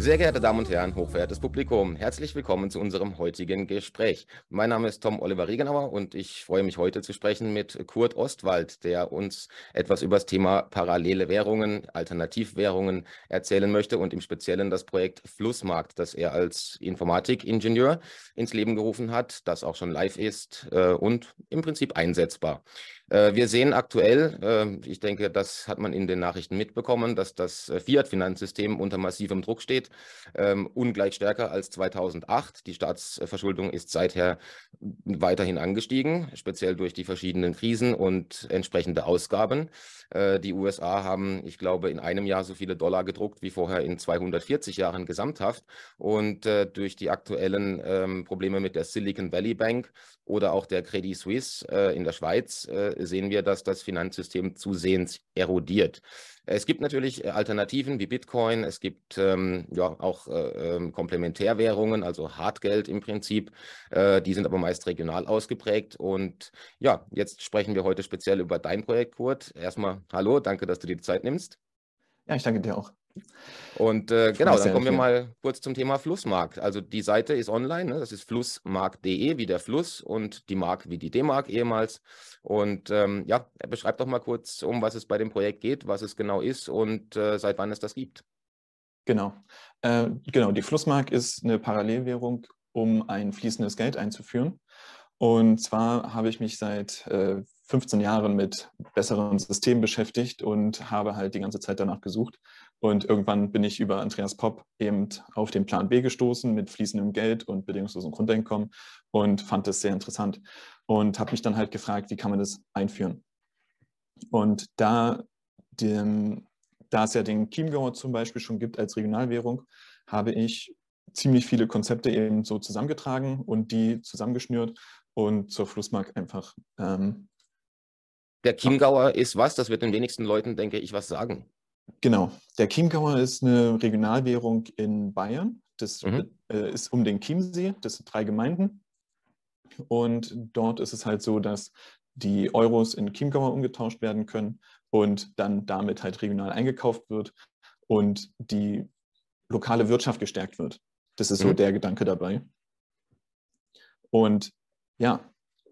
Sehr geehrte Damen und Herren, hochverehrtes Publikum, herzlich willkommen zu unserem heutigen Gespräch. Mein Name ist Tom Oliver Regenauer und ich freue mich heute zu sprechen mit Kurt Ostwald, der uns etwas über das Thema parallele Währungen, Alternativwährungen erzählen möchte und im Speziellen das Projekt Flussmarkt, das er als Informatikingenieur ins Leben gerufen hat, das auch schon live ist äh, und im Prinzip einsetzbar. Äh, wir sehen aktuell, äh, ich denke, das hat man in den Nachrichten mitbekommen, dass das äh, Fiat-Finanzsystem unter massivem Druck steht, ähm, ungleich stärker als 2008. Die Staatsverschuldung ist seither weiterhin angestiegen, speziell durch die verschiedenen Krisen und entsprechende Ausgaben. Die USA haben, ich glaube, in einem Jahr so viele Dollar gedruckt wie vorher in 240 Jahren gesamthaft. Und durch die aktuellen ähm, Probleme mit der Silicon Valley Bank oder auch der Credit Suisse in der Schweiz sehen wir, dass das Finanzsystem zusehends erodiert. Es gibt natürlich äh, Alternativen wie Bitcoin, es gibt ähm, ja auch äh, ähm, Komplementärwährungen, also Hartgeld im Prinzip. Äh, die sind aber meist regional ausgeprägt. Und ja, jetzt sprechen wir heute speziell über dein Projekt, Kurt. Erstmal hallo, danke, dass du dir die Zeit nimmst. Ja, ich danke dir auch. Und äh, genau, dann kommen wir mal kurz zum Thema Flussmarkt. Also die Seite ist online, ne? das ist flussmarkt.de wie der Fluss und die Mark wie die D-Mark ehemals. Und ähm, ja, beschreib doch mal kurz, um was es bei dem Projekt geht, was es genau ist und äh, seit wann es das gibt. Genau. Äh, genau, die Flussmark ist eine Parallelwährung, um ein fließendes Geld einzuführen. Und zwar habe ich mich seit 15 äh, Jahren mit besseren Systemen beschäftigt und habe halt die ganze Zeit danach gesucht. Und irgendwann bin ich über Andreas Popp eben auf den Plan B gestoßen mit fließendem Geld und bedingungslosem Grundeinkommen und fand das sehr interessant und habe mich dann halt gefragt, wie kann man das einführen. Und da, dem, da es ja den Chiemgauer zum Beispiel schon gibt als Regionalwährung, habe ich ziemlich viele Konzepte eben so zusammengetragen und die zusammengeschnürt und zur Flussmark einfach. Ähm, der Chiemgauer ist was? Das wird den wenigsten Leuten, denke ich, was sagen. Genau. Der Chiemgauer ist eine Regionalwährung in Bayern. Das mhm. äh, ist um den Chiemsee. Das sind drei Gemeinden. Und dort ist es halt so, dass die Euros in Chiemgauer umgetauscht werden können und dann damit halt regional eingekauft wird und die lokale Wirtschaft gestärkt wird. Das ist mhm. so der Gedanke dabei. Und ja,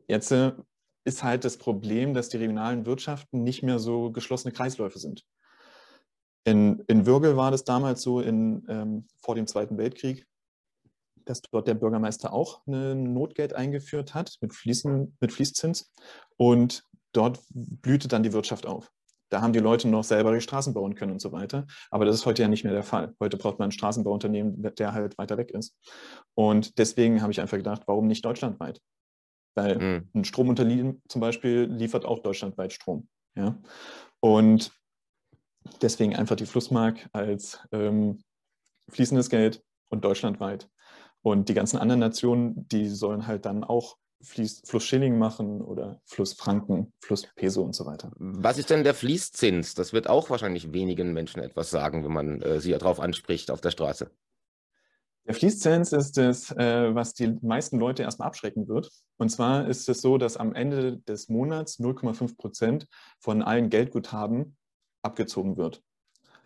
jetzt äh, ist halt das Problem, dass die regionalen Wirtschaften nicht mehr so geschlossene Kreisläufe sind. In, in Würgel war das damals so in, ähm, vor dem Zweiten Weltkrieg, dass dort der Bürgermeister auch ein Notgeld eingeführt hat mit, Fließen, mit Fließzins und dort blühte dann die Wirtschaft auf. Da haben die Leute noch selber die Straßen bauen können und so weiter. Aber das ist heute ja nicht mehr der Fall. Heute braucht man ein Straßenbauunternehmen, der halt weiter weg ist. Und deswegen habe ich einfach gedacht, warum nicht deutschlandweit? Weil mhm. ein Stromunternehmen zum Beispiel liefert auch deutschlandweit Strom. Ja? Und deswegen einfach die Flussmark als ähm, fließendes Geld und deutschlandweit. Und die ganzen anderen Nationen, die sollen halt dann auch Fließ, Fluss Schilling machen oder Fluss Franken, Fluss Peso und so weiter. Was ist denn der Fließzins? Das wird auch wahrscheinlich wenigen Menschen etwas sagen, wenn man äh, sie darauf anspricht auf der Straße. Der Fließzins ist es, äh, was die meisten Leute erstmal abschrecken wird. Und zwar ist es so, dass am Ende des Monats 0,5 Prozent von allen Geldguthaben abgezogen wird.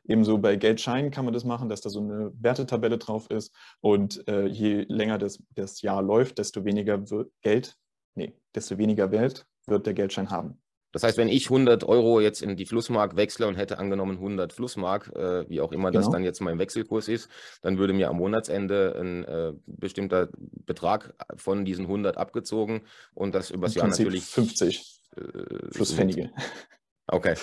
Ebenso bei Geldscheinen kann man das machen, dass da so eine Wertetabelle drauf ist. Und äh, je länger das, das Jahr läuft, desto weniger Geld, nee, desto weniger Wert wird der Geldschein haben. Das heißt, wenn ich 100 Euro jetzt in die Flussmark wechsle und hätte angenommen 100 Flussmark, äh, wie auch immer genau. das dann jetzt mein Wechselkurs ist, dann würde mir am Monatsende ein äh, bestimmter Betrag von diesen 100 abgezogen und das übers Jahr natürlich 50 äh, Flusspfennige. Okay.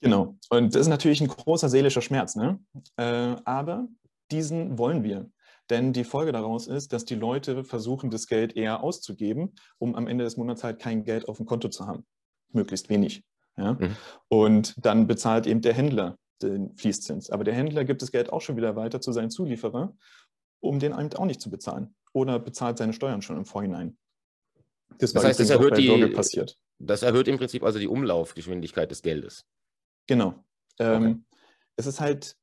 Genau. Und das ist natürlich ein großer seelischer Schmerz. Ne? Äh, aber diesen wollen wir. Denn die Folge daraus ist, dass die Leute versuchen, das Geld eher auszugeben, um am Ende des Monats halt kein Geld auf dem Konto zu haben. Möglichst wenig. Ja? Mhm. Und dann bezahlt eben der Händler den Fließzins. Aber der Händler gibt das Geld auch schon wieder weiter zu seinen Zulieferer, um den eben auch nicht zu bezahlen. Oder bezahlt seine Steuern schon im Vorhinein. Das, das heißt, das erhöht, die, passiert. das erhöht im Prinzip also die Umlaufgeschwindigkeit des Geldes. Genau. Ähm, okay. Es ist halt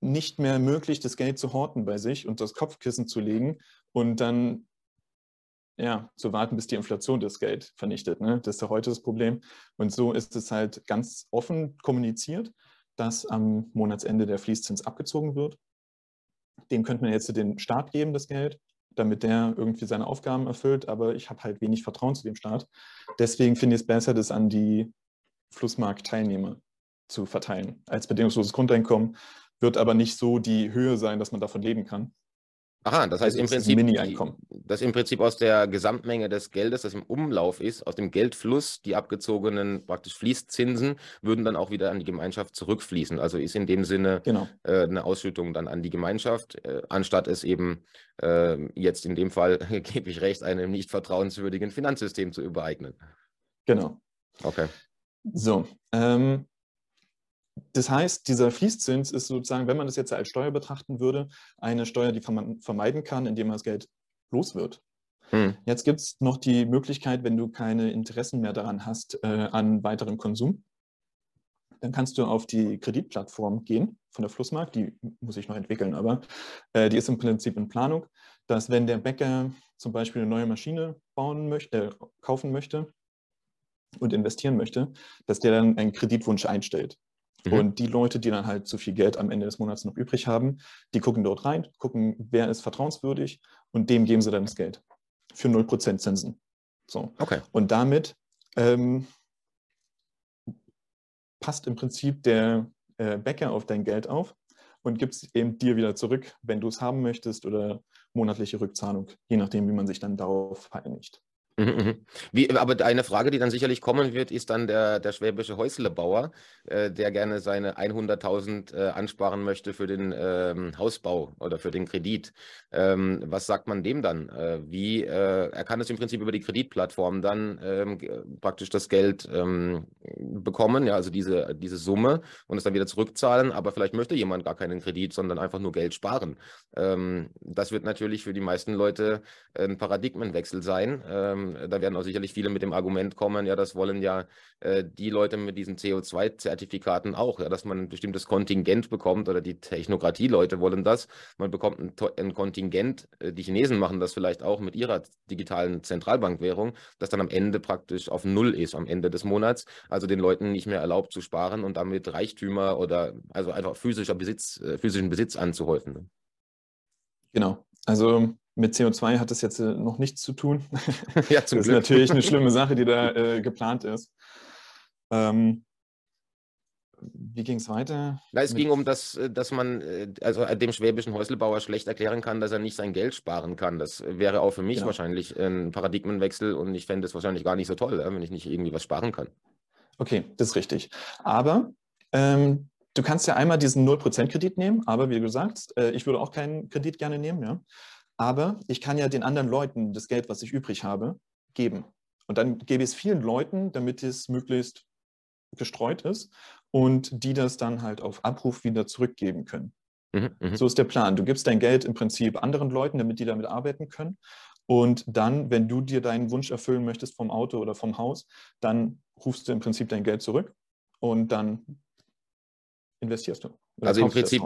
nicht mehr möglich, das Geld zu horten bei sich und das Kopfkissen zu legen und dann ja, zu warten, bis die Inflation das Geld vernichtet. Ne? Das ist ja heute das Problem. Und so ist es halt ganz offen kommuniziert, dass am Monatsende der Fließzins abgezogen wird. dem könnte man jetzt den Staat geben, das Geld, damit der irgendwie seine Aufgaben erfüllt, aber ich habe halt wenig Vertrauen zu dem Staat. Deswegen finde ich es besser, das an die Flussmarktteilnehmer zu verteilen. Als bedingungsloses Grundeinkommen wird aber nicht so die Höhe sein, dass man davon leben kann. Aha, das heißt also im Prinzip, Mini-Einkommen. dass im Prinzip aus der Gesamtmenge des Geldes, das im Umlauf ist, aus dem Geldfluss, die abgezogenen praktisch Fließzinsen, würden dann auch wieder an die Gemeinschaft zurückfließen. Also ist in dem Sinne genau. äh, eine Ausschüttung dann an die Gemeinschaft, äh, anstatt es eben äh, jetzt in dem Fall, gebe ich recht, einem nicht vertrauenswürdigen Finanzsystem zu übereignen. Genau. Okay. So, ähm, das heißt, dieser Fließzins ist sozusagen, wenn man das jetzt als Steuer betrachten würde, eine Steuer, die man vermeiden kann, indem man das Geld los wird. Hm. Jetzt gibt es noch die Möglichkeit, wenn du keine Interessen mehr daran hast, äh, an weiterem Konsum, dann kannst du auf die Kreditplattform gehen von der Flussmarkt, die muss ich noch entwickeln, aber äh, die ist im Prinzip in Planung, dass wenn der Bäcker zum Beispiel eine neue Maschine bauen möchte, äh, kaufen möchte und investieren möchte, dass der dann einen Kreditwunsch einstellt. Mhm. Und die Leute, die dann halt zu viel Geld am Ende des Monats noch übrig haben, die gucken dort rein, gucken, wer ist vertrauenswürdig und dem geben sie dann das Geld. Für 0% Zinsen. So. Okay. Und damit ähm, passt im Prinzip der äh, Bäcker auf dein Geld auf und gibt es eben dir wieder zurück, wenn du es haben möchtest oder monatliche Rückzahlung, je nachdem, wie man sich dann darauf einigt. Mhm, mhm. Wie, aber eine Frage, die dann sicherlich kommen wird, ist dann der, der schwäbische Häuslebauer, äh, der gerne seine 100.000 äh, ansparen möchte für den ähm, Hausbau oder für den Kredit. Ähm, was sagt man dem dann? Äh, wie, äh, er kann es im Prinzip über die Kreditplattform dann ähm, praktisch das Geld ähm, bekommen, ja, also diese, diese Summe und es dann wieder zurückzahlen, aber vielleicht möchte jemand gar keinen Kredit, sondern einfach nur Geld sparen. Ähm, das wird natürlich für die meisten Leute ein Paradigmenwechsel sein da werden auch sicherlich viele mit dem Argument kommen, ja, das wollen ja äh, die Leute mit diesen CO2-Zertifikaten auch, ja, dass man ein bestimmtes Kontingent bekommt oder die Technokratie-Leute wollen das. Man bekommt ein, ein Kontingent, äh, die Chinesen machen das vielleicht auch mit ihrer digitalen Zentralbankwährung, das dann am Ende praktisch auf Null ist, am Ende des Monats, also den Leuten nicht mehr erlaubt zu sparen und damit Reichtümer oder also einfach physischer Besitz, äh, physischen Besitz anzuhäufen. Ne? Genau. Also mit CO2 hat das jetzt äh, noch nichts zu tun. Ja, zum das Glück. ist natürlich eine schlimme Sache, die da äh, geplant ist. Ähm, wie ging es weiter? Na, es ging um das, äh, dass man äh, also dem schwäbischen Häuslebauer schlecht erklären kann, dass er nicht sein Geld sparen kann. Das wäre auch für mich genau. wahrscheinlich ein Paradigmenwechsel und ich fände es wahrscheinlich gar nicht so toll, wenn ich nicht irgendwie was sparen kann. Okay, das ist richtig. Aber ähm, du kannst ja einmal diesen 0%-Kredit nehmen, aber wie du sagst, äh, ich würde auch keinen Kredit gerne nehmen, ja. Aber ich kann ja den anderen Leuten das Geld, was ich übrig habe, geben. Und dann gebe ich es vielen Leuten, damit es möglichst gestreut ist und die das dann halt auf Abruf wieder zurückgeben können. Mhm, mhm, so ist der Plan. Du gibst dein Geld im Prinzip anderen Leuten, damit die damit arbeiten können. Und dann, wenn du dir deinen Wunsch erfüllen möchtest vom Auto oder vom Haus, dann rufst du im Prinzip dein Geld zurück und dann investierst du. Also im Prinzip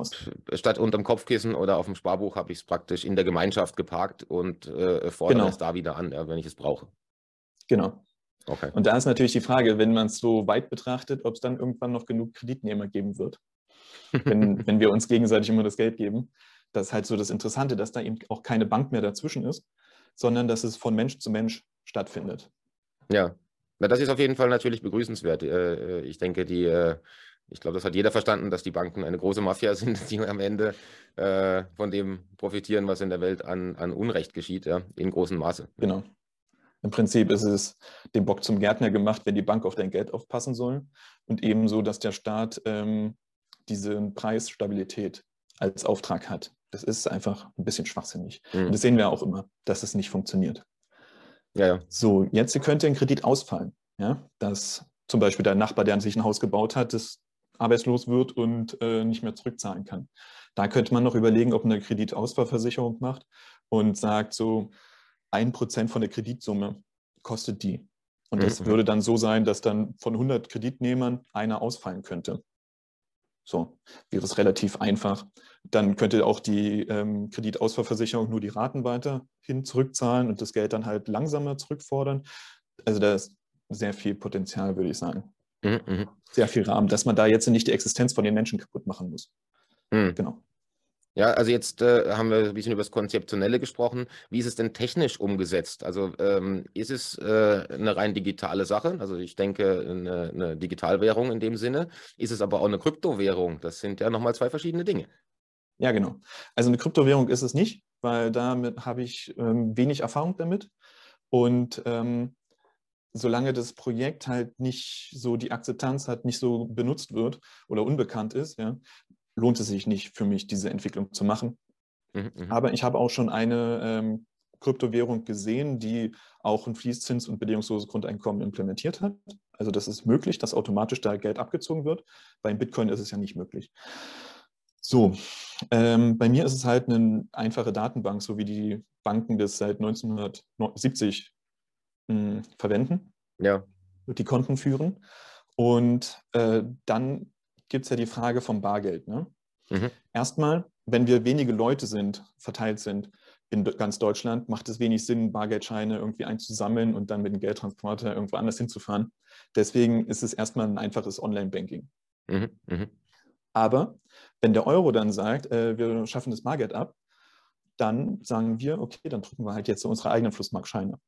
statt unterm Kopfkissen oder auf dem Sparbuch habe ich es praktisch in der Gemeinschaft geparkt und äh, fordere genau. es da wieder an, ja, wenn ich es brauche. Genau. Okay. Und da ist natürlich die Frage, wenn man es so weit betrachtet, ob es dann irgendwann noch genug Kreditnehmer geben wird, wenn, wenn wir uns gegenseitig immer das Geld geben. Das ist halt so das Interessante, dass da eben auch keine Bank mehr dazwischen ist, sondern dass es von Mensch zu Mensch stattfindet. Ja, na, das ist auf jeden Fall natürlich begrüßenswert. Äh, äh, ich denke, die äh, ich glaube, das hat jeder verstanden, dass die Banken eine große Mafia sind, die am Ende äh, von dem profitieren, was in der Welt an, an Unrecht geschieht, ja, in großem Maße. Genau. Im Prinzip ist es dem Bock zum Gärtner gemacht, wenn die Bank auf dein Geld aufpassen soll. Und ebenso, dass der Staat ähm, diese Preisstabilität als Auftrag hat. Das ist einfach ein bisschen schwachsinnig. Mhm. Und das sehen wir auch immer, dass es nicht funktioniert. Ja, ja. So, jetzt könnte ein Kredit ausfallen. Ja? Dass zum Beispiel der Nachbar, der an sich ein Haus gebaut hat, das arbeitslos wird und äh, nicht mehr zurückzahlen kann. Da könnte man noch überlegen, ob man eine Kreditausfallversicherung macht und sagt, so ein Prozent von der Kreditsumme kostet die. Und das mhm. würde dann so sein, dass dann von 100 Kreditnehmern einer ausfallen könnte. So wäre es relativ einfach. Dann könnte auch die ähm, Kreditausfallversicherung nur die Raten weiterhin zurückzahlen und das Geld dann halt langsamer zurückfordern. Also da ist sehr viel Potenzial, würde ich sagen. Mhm, mhm, Sehr viel Rahmen, dass man da jetzt nicht die Existenz von den Menschen kaputt machen muss. Mhm. Genau. Ja, also jetzt äh, haben wir ein bisschen über das Konzeptionelle gesprochen. Wie ist es denn technisch umgesetzt? Also ähm, ist es äh, eine rein digitale Sache? Also ich denke, eine, eine, Digitalwährung in dem Sinne. Ist es aber auch eine Kryptowährung? Das sind ja nochmal zwei verschiedene Dinge. Ja, genau. Also eine Kryptowährung ist es nicht, weil damit habe ich ähm, wenig Erfahrung damit. Und ähm, solange das Projekt halt nicht so die Akzeptanz hat, nicht so benutzt wird oder unbekannt ist, ja, lohnt es sich nicht für mich, diese Entwicklung zu machen. Mhm, mhm. Aber ich habe auch schon eine ähm, Kryptowährung gesehen, die auch ein Fließzins- und bedingungsloses Grundeinkommen implementiert hat. Also das ist möglich, dass automatisch da Geld abgezogen wird. Beim Bitcoin ist es ja nicht möglich. So, ähm, bei mir ist es halt eine einfache Datenbank, so wie die Banken das seit 1970 mh, verwenden. Ja. Die Konten führen. Und äh, dann gibt es ja die Frage vom Bargeld. Ne? Mhm. Erstmal, wenn wir wenige Leute sind, verteilt sind in ganz Deutschland, macht es wenig Sinn, Bargeldscheine irgendwie einzusammeln und dann mit dem Geldtransporter irgendwo anders hinzufahren. Deswegen ist es erstmal ein einfaches Online-Banking. Mhm. Mhm. Aber wenn der Euro dann sagt, äh, wir schaffen das Bargeld ab, dann sagen wir, okay, dann drucken wir halt jetzt unsere eigenen Flussmarkscheine.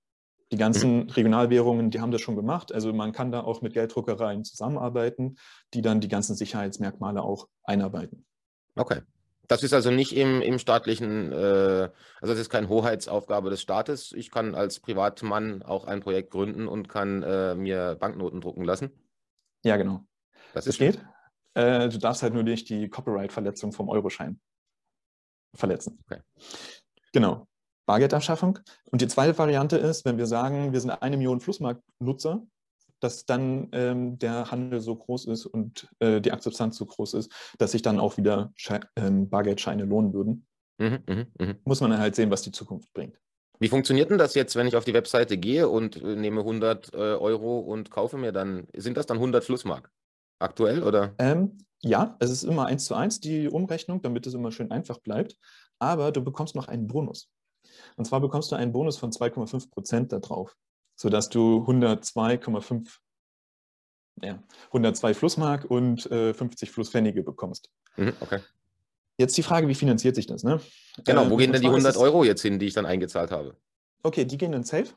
Die ganzen. Regionalwährungen, die haben das schon gemacht. Also man kann da auch mit Gelddruckereien zusammenarbeiten, die dann die ganzen Sicherheitsmerkmale auch einarbeiten. Okay. Das ist also nicht im, im staatlichen, äh, also das ist keine Hoheitsaufgabe des Staates. Ich kann als Privatmann auch ein Projekt gründen und kann äh, mir Banknoten drucken lassen. Ja, genau. Das, das geht. Äh, du darfst halt nur nicht die Copyright-Verletzung vom Euroschein verletzen. Okay. Genau. Bargeldabschaffung. Und die zweite Variante ist, wenn wir sagen, wir sind eine Million Flussmarktnutzer, dass dann ähm, der Handel so groß ist und äh, die Akzeptanz so groß ist, dass sich dann auch wieder Sche ähm, Bargeldscheine lohnen würden. Mhm, mh, mh. Muss man dann halt sehen, was die Zukunft bringt. Wie funktioniert denn das jetzt, wenn ich auf die Webseite gehe und äh, nehme 100 äh, Euro und kaufe mir dann, sind das dann 100 Flussmark aktuell oder? Ähm, ja, es ist immer eins zu eins die Umrechnung, damit es immer schön einfach bleibt. Aber du bekommst noch einen Bonus. Und zwar bekommst du einen Bonus von 2,5 Prozent darauf, sodass du 102,5 ja, 102 Flussmark und äh, 50 Flusspfennige bekommst. Mhm, okay. Jetzt die Frage, wie finanziert sich das? Ne? Genau, wo äh, gehen denn die 100 Euro jetzt hin, die ich dann eingezahlt habe? Okay, die gehen in Safe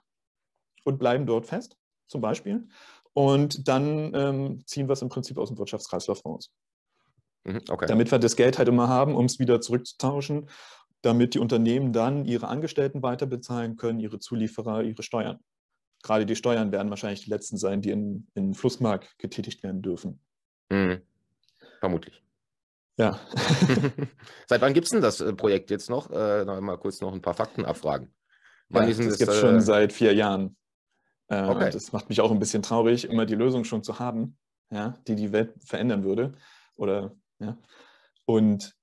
und bleiben dort fest, zum Beispiel. Und dann ähm, ziehen wir es im Prinzip aus dem Wirtschaftskreislauf raus. Mhm, okay. Damit wir das Geld halt immer haben, um es wieder zurückzutauschen damit die Unternehmen dann ihre Angestellten weiter bezahlen können, ihre Zulieferer, ihre Steuern. Gerade die Steuern werden wahrscheinlich die letzten sein, die in, in Flussmark getätigt werden dürfen. Mhm. Vermutlich. Ja. Seit wann gibt es denn das äh, Projekt jetzt noch? Äh, noch mal kurz noch ein paar Fakten abfragen. Wann ja, das gibt es äh, schon seit vier Jahren. Äh, okay. Das macht mich auch ein bisschen traurig, immer die Lösung schon zu haben, ja, die die Welt verändern würde. Oder, ja. Und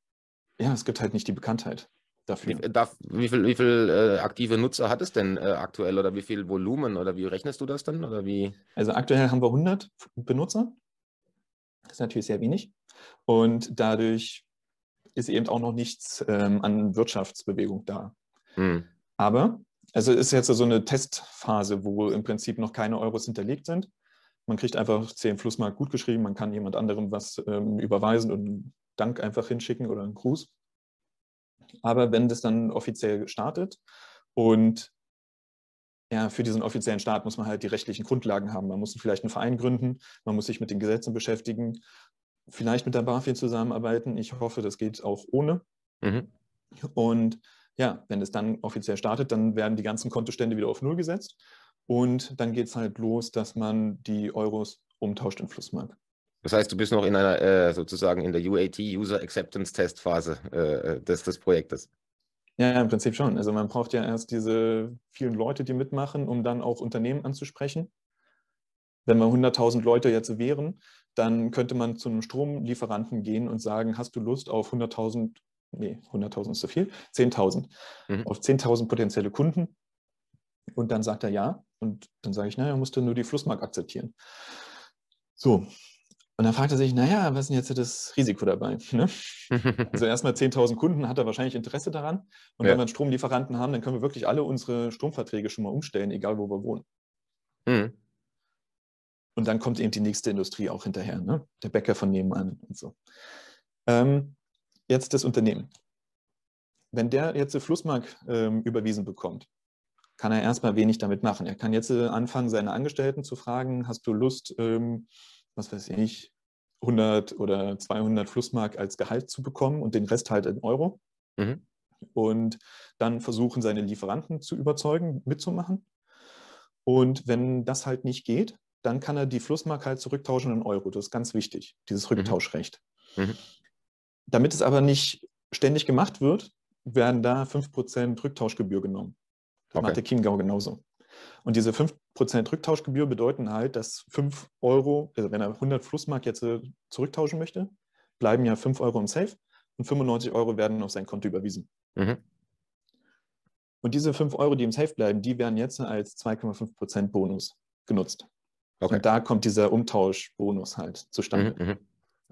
ja, es gibt halt nicht die Bekanntheit dafür. Wie, darf, wie viel, wie viel äh, aktive Nutzer hat es denn äh, aktuell oder wie viel Volumen oder wie rechnest du das dann? Oder wie? Also aktuell haben wir 100 Benutzer. Das ist natürlich sehr wenig. Und dadurch ist eben auch noch nichts ähm, an Wirtschaftsbewegung da. Hm. Aber also es ist jetzt so eine Testphase, wo im Prinzip noch keine Euros hinterlegt sind. Man kriegt einfach 10 Flussmark gut geschrieben, man kann jemand anderem was ähm, überweisen und einen Dank einfach hinschicken oder einen Gruß. Aber wenn das dann offiziell startet und ja, für diesen offiziellen Start muss man halt die rechtlichen Grundlagen haben. Man muss vielleicht einen Verein gründen, man muss sich mit den Gesetzen beschäftigen, vielleicht mit der BaFin zusammenarbeiten. Ich hoffe, das geht auch ohne. Mhm. Und ja, wenn es dann offiziell startet, dann werden die ganzen Kontostände wieder auf Null gesetzt. Und dann geht es halt los, dass man die Euros umtauscht in Flussmark. Das heißt, du bist noch in einer äh, sozusagen in der UAT User Acceptance Test Phase äh, des, des Projektes. Ja, ja, im Prinzip schon. Also man braucht ja erst diese vielen Leute, die mitmachen, um dann auch Unternehmen anzusprechen. Wenn wir 100.000 Leute jetzt wären, dann könnte man zu einem Stromlieferanten gehen und sagen, hast du Lust auf 100.000, nee, 100.000 ist zu viel, 10.000, mhm. auf 10.000 potenzielle Kunden. Und dann sagt er ja. Und dann sage ich, naja, musst du nur die Flussmark akzeptieren. So, und dann fragt er sich, naja, was ist denn jetzt das Risiko dabei? Ne? also erstmal 10.000 Kunden hat er wahrscheinlich Interesse daran. Und ja. wenn wir einen Stromlieferanten haben, dann können wir wirklich alle unsere Stromverträge schon mal umstellen, egal wo wir wohnen. Mhm. Und dann kommt eben die nächste Industrie auch hinterher, ne? der Bäcker von nebenan und so. Ähm, jetzt das Unternehmen. wenn der jetzt Flussmark ähm, überwiesen bekommt, kann er erstmal wenig damit machen. Er kann jetzt äh, anfangen, seine Angestellten zu fragen, hast du Lust, ähm, was weiß ich, 100 oder 200 Flussmark als Gehalt zu bekommen und den Rest halt in Euro. Mhm. Und dann versuchen seine Lieferanten zu überzeugen, mitzumachen. Und wenn das halt nicht geht, dann kann er die Flussmark halt zurücktauschen in Euro. Das ist ganz wichtig, dieses mhm. Rücktauschrecht. Mhm. Damit es aber nicht ständig gemacht wird, werden da 5% Rücktauschgebühr genommen. Das okay. macht der Chiemgau genauso. Und diese 5% Rücktauschgebühr bedeuten halt, dass 5 Euro, also wenn er 100 Flussmark jetzt äh, zurücktauschen möchte, bleiben ja 5 Euro im Safe und 95 Euro werden auf sein Konto überwiesen. Mhm. Und diese 5 Euro, die im Safe bleiben, die werden jetzt als 2,5% Bonus genutzt. Okay. Und da kommt dieser Umtauschbonus halt zustande. Mhm, mhm.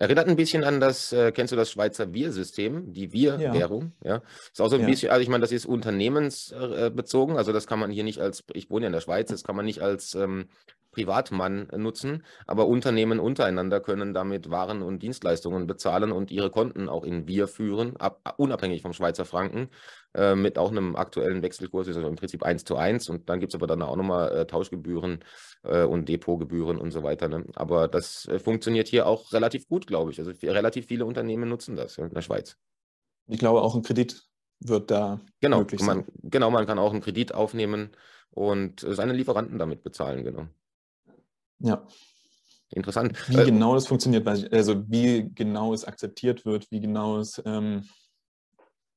Erinnert ein bisschen an das, äh, kennst du das Schweizer Wir-System, die Wir-Währung? Ja. ja. Ist auch so ein ja. bisschen, also ich meine, das ist unternehmensbezogen, also das kann man hier nicht als, ich wohne ja in der Schweiz, das kann man nicht als ähm, Privatmann nutzen, aber Unternehmen untereinander können damit Waren und Dienstleistungen bezahlen und ihre Konten auch in Wir führen, ab, unabhängig vom Schweizer Franken, äh, mit auch einem aktuellen Wechselkurs, also im Prinzip 1 zu 1 und dann gibt es aber dann auch nochmal äh, Tauschgebühren äh, und Depotgebühren und so weiter. Ne? Aber das äh, funktioniert hier auch relativ gut, glaube ich. Also relativ viele Unternehmen nutzen das ja, in der Schweiz. Ich glaube, auch ein Kredit wird da genau, möglich sein. Man, genau, man kann auch einen Kredit aufnehmen und seine Lieferanten damit bezahlen, genau. Ja. Interessant. Wie äh, genau das funktioniert, also wie genau es akzeptiert wird, wie genau es, ähm,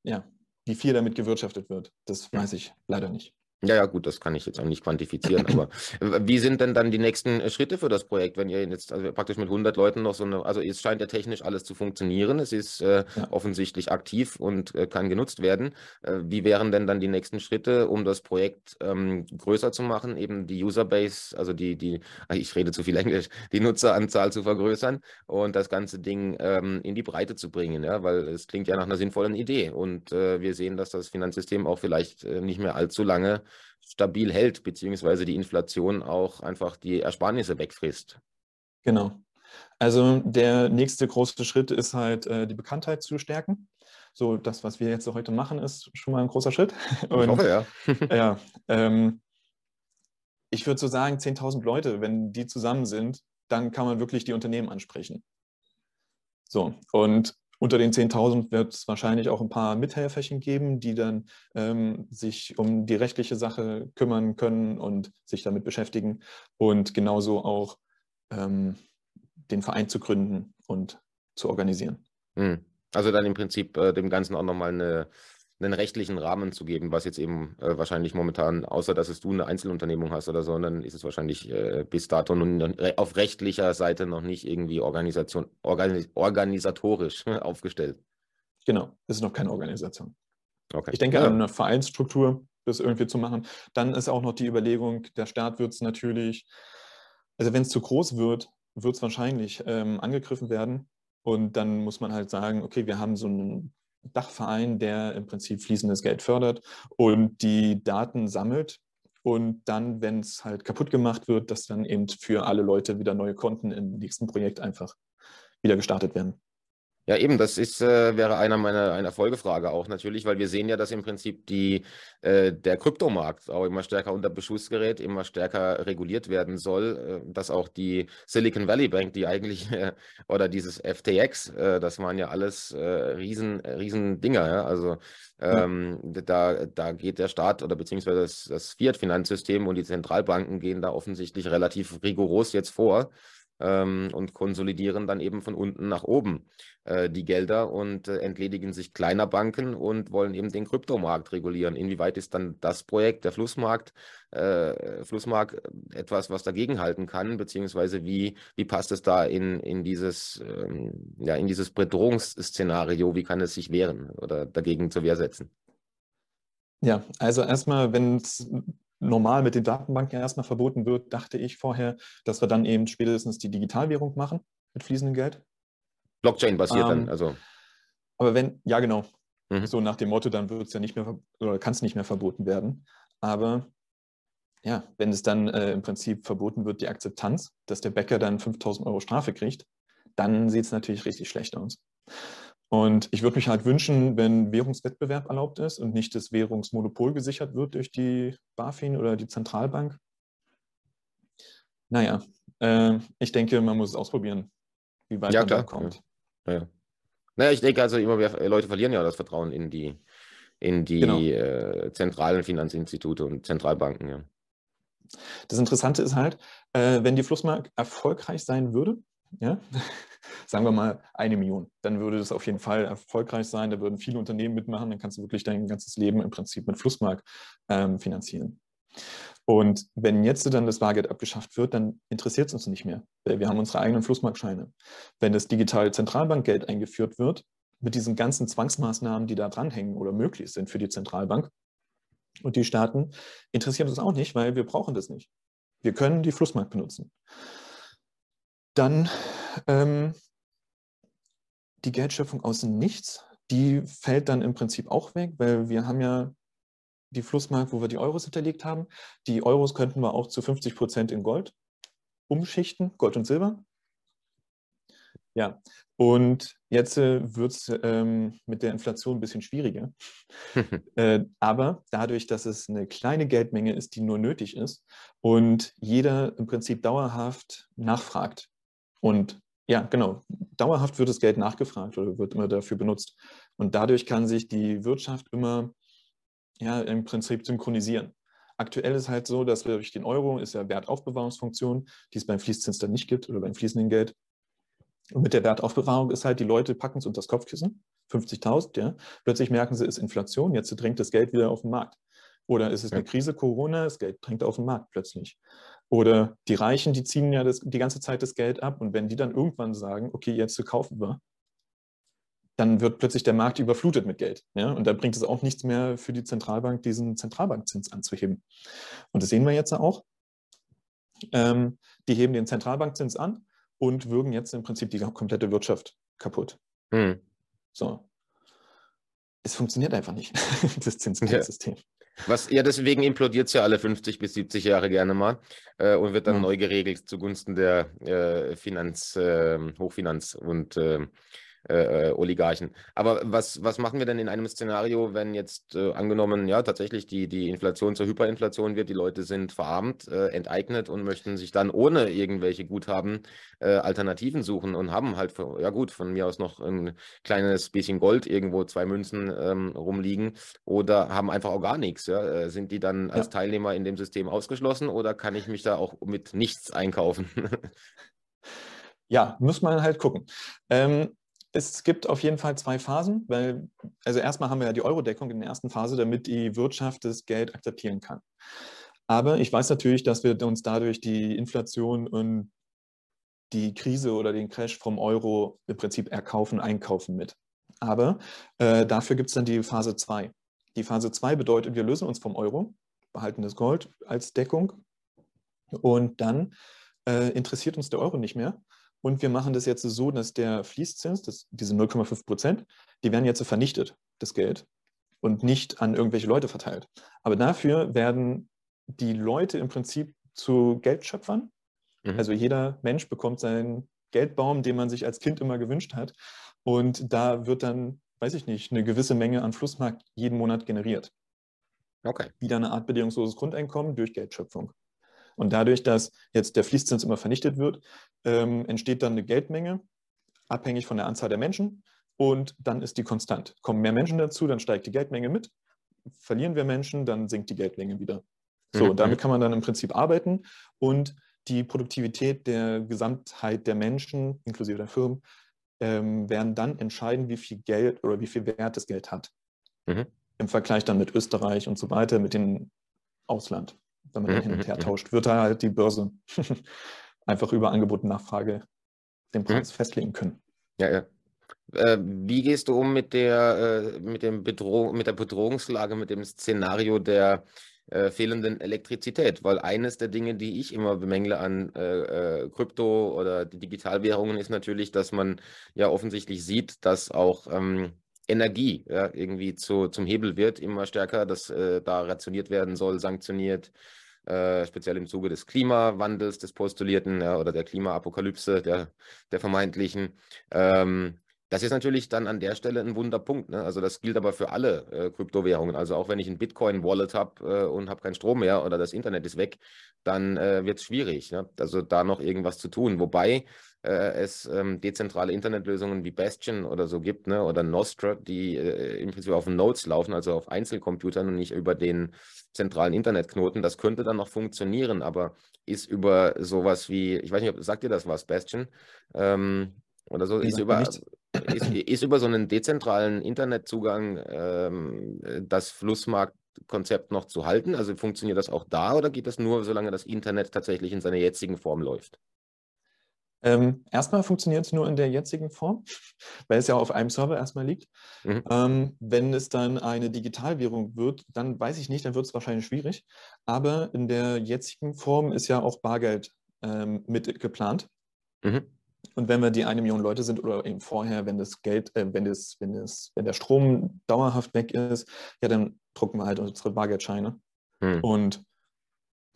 ja, wie viel damit gewirtschaftet wird, das weiß ich leider nicht. Ja, ja, gut, das kann ich jetzt auch nicht quantifizieren. aber wie sind denn dann die nächsten äh, Schritte für das Projekt, wenn ihr jetzt also praktisch mit 100 Leuten noch so eine, also es scheint ja technisch alles zu funktionieren, es ist äh, ja. offensichtlich aktiv und äh, kann genutzt werden. Äh, wie wären denn dann die nächsten Schritte, um das Projekt ähm, größer zu machen, eben die Userbase, also die, die, ich rede zu viel Englisch, die Nutzeranzahl zu vergrößern und das ganze Ding ähm, in die Breite zu bringen, ja, weil es klingt ja nach einer sinnvollen Idee und äh, wir sehen, dass das Finanzsystem auch vielleicht äh, nicht mehr allzu lange stabil hält, beziehungsweise die Inflation auch einfach die Ersparnisse wegfrisst. Genau. Also der nächste große Schritt ist halt, äh, die Bekanntheit zu stärken. So, das, was wir jetzt heute machen, ist schon mal ein großer Schritt. Und, ich hoffe, ja. ja ähm, ich würde so sagen, 10.000 Leute, wenn die zusammen sind, dann kann man wirklich die Unternehmen ansprechen. So, und unter den 10.000 wird es wahrscheinlich auch ein paar Mithelferchen geben, die dann ähm, sich um die rechtliche Sache kümmern können und sich damit beschäftigen und genauso auch ähm, den Verein zu gründen und zu organisieren. Hm. Also dann im Prinzip äh, dem Ganzen auch nochmal eine einen rechtlichen Rahmen zu geben, was jetzt eben äh, wahrscheinlich momentan, außer dass es du eine Einzelunternehmung hast oder so, dann ist es wahrscheinlich äh, bis dato nun auf rechtlicher Seite noch nicht irgendwie Organisation, organis organisatorisch aufgestellt. Genau, es ist noch keine Organisation. Okay. Ich denke ja. an eine Vereinsstruktur, das irgendwie zu machen. Dann ist auch noch die Überlegung, der Staat wird es natürlich, also wenn es zu groß wird, wird es wahrscheinlich ähm, angegriffen werden. Und dann muss man halt sagen, okay, wir haben so einen Dachverein, der im Prinzip fließendes Geld fördert und die Daten sammelt und dann, wenn es halt kaputt gemacht wird, dass dann eben für alle Leute wieder neue Konten im nächsten Projekt einfach wieder gestartet werden. Ja, eben, das ist, äh, wäre einer meiner einer Folgefrage auch natürlich, weil wir sehen ja, dass im Prinzip die, äh, der Kryptomarkt auch immer stärker unter Beschuss gerät, immer stärker reguliert werden soll, äh, dass auch die Silicon Valley Bank, die eigentlich, äh, oder dieses FTX, äh, das waren ja alles äh, riesen, riesen Dinger, ja? also ähm, ja. da, da geht der Staat oder beziehungsweise das, das Fiat-Finanzsystem und die Zentralbanken gehen da offensichtlich relativ rigoros jetzt vor ähm, und konsolidieren dann eben von unten nach oben äh, die Gelder und äh, entledigen sich kleiner Banken und wollen eben den Kryptomarkt regulieren. Inwieweit ist dann das Projekt, der Flussmarkt, äh, Flussmarkt etwas, was dagegenhalten kann, beziehungsweise wie, wie passt es da in, in, dieses, ähm, ja, in dieses Bedrohungsszenario, wie kann es sich wehren oder dagegen zur Wehr setzen? Ja, also erstmal, wenn es normal mit den Datenbanken erstmal verboten wird, dachte ich vorher, dass wir dann eben spätestens die Digitalwährung machen mit fließendem Geld. Blockchain-basiert ähm, dann, also. Aber wenn, ja genau, mhm. so nach dem Motto, dann wird es ja nicht mehr oder kann es nicht mehr verboten werden. Aber ja, wenn es dann äh, im Prinzip verboten wird, die Akzeptanz, dass der Bäcker dann 5000 Euro Strafe kriegt, dann sieht es natürlich richtig schlecht aus. Und ich würde mich halt wünschen, wenn Währungswettbewerb erlaubt ist und nicht das Währungsmonopol gesichert wird durch die BaFin oder die Zentralbank. Naja, äh, ich denke, man muss es ausprobieren, wie weit ja, man klar. da kommt. Ja. Ja. Naja, ich denke also immer mehr Leute verlieren ja das Vertrauen in die, in die Genau. äh, zentralen Finanzinstitute und Zentralbanken, ja. Das Interessante ist halt, äh, wenn die Flussmark erfolgreich sein würde, ja, sagen wir mal eine Million, dann würde das auf jeden Fall erfolgreich sein, da würden viele Unternehmen mitmachen, dann kannst du wirklich dein ganzes Leben im Prinzip mit Flussmark ähm, finanzieren. Und wenn jetzt dann das Bargeld abgeschafft wird, dann interessiert es uns nicht mehr, wir haben unsere eigenen Flussmarkscheine. Wenn das digitale Zentralbankgeld eingeführt wird, mit diesen ganzen Zwangsmaßnahmen, die da dranhängen oder möglich sind für die Zentralbank und die Staaten, interessiert uns auch nicht, weil wir brauchen das nicht. Wir können die Flussmark benutzen. Dann ähm, die Geldschöpfung aus dem Nichts, die fällt dann im Prinzip auch weg, weil wir haben ja die Flussmark, wo wir die Euros hinterlegt haben. Die Euros könnten wir auch zu 50 Prozent in Gold umschichten, Gold und Silber. Ja, und jetzt äh, wird es ähm, mit der Inflation ein bisschen schwieriger. äh, aber dadurch, dass es eine kleine Geldmenge ist, die nur nötig ist und jeder im Prinzip dauerhaft nachfragt und ja, genau, dauerhaft wird das Geld nachgefragt oder wird immer dafür benutzt. Und dadurch kann sich die Wirtschaft immer ja, im Prinzip synchronisieren. Aktuell ist halt so, dass wir durch den Euro ist ja Wertaufbewahrungsfunktion, die es beim Fließzins dann nicht gibt oder beim fließenden Geld. Und mit der Wertaufbewahrung ist halt, die Leute packen es unter das Kopfkissen, 50.000, ja. Plötzlich merken sie, es ist Inflation, jetzt drängt das Geld wieder auf den Markt. Oder ist es eine. Krise, Corona, das Geld drängt auf den Markt plötzlich. Oder die Reichen, die ziehen ja das, die ganze Zeit das Geld ab und wenn die dann irgendwann sagen, okay, jetzt kaufen wir, dann wird plötzlich der Markt überflutet mit Geld. Ja? Und da bringt es auch nichts mehr für die Zentralbank, diesen Zentralbankzins anzuheben. Und das sehen wir jetzt auch. Ähm, die heben den Zentralbankzins an und würgen jetzt im Prinzip die komplette Wirtschaft kaputt. Hm. So. Es funktioniert einfach nicht, das Zinsgeldsystem. Was, ja, deswegen implodiert es ja alle 50 bis 70 Jahre gerne mal äh, und wird dann Ja. neu geregelt zugunsten der äh, Finanz, äh, Hochfinanz und äh, äh, Oligarchen. Aber was, was machen wir denn in einem Szenario, wenn jetzt äh, angenommen, ja, tatsächlich die, die Inflation zur Hyperinflation wird, die Leute sind verarmt, äh, enteignet und möchten sich dann ohne irgendwelche Guthaben äh, Alternativen suchen und haben halt, für, ja gut, von mir aus noch ein kleines bisschen Gold irgendwo, zwei Münzen ähm, rumliegen oder haben einfach auch gar nichts. Ja? Äh, Sind die dann als Ja. Teilnehmer in dem System ausgeschlossen oder kann ich mich da auch mit nichts einkaufen? Ja, muss man halt gucken. Ähm, es gibt auf jeden Fall zwei Phasen, weil, also erstmal haben wir ja die Euro-Deckung in der ersten Phase, damit die Wirtschaft das Geld akzeptieren kann. Aber ich weiß natürlich, dass wir uns dadurch die Inflation und die Krise oder den Crash vom Euro im Prinzip erkaufen, einkaufen mit. Aber äh, dafür gibt es dann die Phase 2. Die Phase 2 bedeutet, wir lösen uns vom Euro, behalten das Gold als Deckung und dann äh, interessiert uns der Euro nicht mehr. Und wir machen das jetzt so, dass der Fließzins, das, diese 0,5 Prozent, die werden jetzt vernichtet, das Geld, und nicht an irgendwelche Leute verteilt. Aber dafür werden die Leute im Prinzip zu Geldschöpfern. Mhm. Also jeder Mensch bekommt seinen Geldbaum, den man sich als Kind immer gewünscht hat. Und da wird dann, weiß ich nicht, eine gewisse Menge an Flussmarkt jeden Monat generiert. Okay. Wieder eine Art bedingungsloses Grundeinkommen durch Geldschöpfung. Und dadurch, dass jetzt der Fließzins immer vernichtet wird, ähm, entsteht dann eine Geldmenge, abhängig von der Anzahl der Menschen. Und dann ist die konstant. Kommen mehr Menschen dazu, dann steigt die Geldmenge mit. Verlieren wir Menschen, dann sinkt die Geldmenge wieder. So, Mhm, und damit kann man dann im Prinzip arbeiten und die Produktivität der Gesamtheit der Menschen, inklusive der Firmen, ähm, werden dann entscheiden, wie viel Geld oder wie viel Wert das Geld hat. Mhm. Im Vergleich dann mit Österreich und so weiter, mit dem Ausland. Wenn man Mhm, hin und mhm, her mhm. tauscht, wird da halt die Börse einfach über Angebot und Nachfrage den Mhm. Preis festlegen können. Ja, ja. Äh, wie gehst du um mit der, äh, mit dem Bedroh mit der Bedrohungslage, mit dem Szenario der äh, fehlenden Elektrizität? Weil eines der Dinge, die ich immer bemängle an äh, Krypto oder die Digitalwährungen, ist natürlich, dass man ja offensichtlich sieht, dass auch ähm, Energie ja, irgendwie zu, zum Hebel wird, immer stärker, dass äh, da rationiert werden soll, sanktioniert. Äh, speziell im Zuge des Klimawandels, des postulierten ja, oder der Klimaapokalypse, der, der vermeintlichen. Ähm, Das ist natürlich dann an der Stelle ein Wunderpunkt. Ne? Also das gilt aber für alle äh, Kryptowährungen. Also auch wenn ich ein Bitcoin-Wallet habe äh, und habe keinen Strom mehr oder das Internet ist weg, dann äh, wird es schwierig. Ne? Also da noch irgendwas zu tun. Wobei äh, es ähm, dezentrale Internetlösungen wie Bastion oder so gibt, ne? oder Nostra, die äh, im Prinzip auf Nodes laufen, also auf Einzelcomputern und nicht über den zentralen Internetknoten. Das könnte dann noch funktionieren, aber ist über sowas wie, ich weiß nicht, sagt ihr das was, Bastion? Ähm, oder so, ist über, ist, ist über so einen dezentralen Internetzugang ähm, das Flussmarktkonzept noch zu halten? Also funktioniert das auch da oder geht das nur, solange das Internet tatsächlich in seiner jetzigen Form läuft? Ähm, erstmal funktioniert es nur in der jetzigen Form, weil es ja auf einem Server erstmal liegt. Mhm. Ähm, wenn es dann eine Digitalwährung wird, dann weiß ich nicht, dann wird es wahrscheinlich schwierig. Aber in der jetzigen Form ist ja auch Bargeld ähm, mit geplant. Mhm. Und wenn wir die eine Million Leute sind oder eben vorher, wenn das Geld, äh, wenn, das, wenn, das, wenn der Strom dauerhaft weg ist, ja, dann drucken wir halt unsere Bargeldscheine mhm. und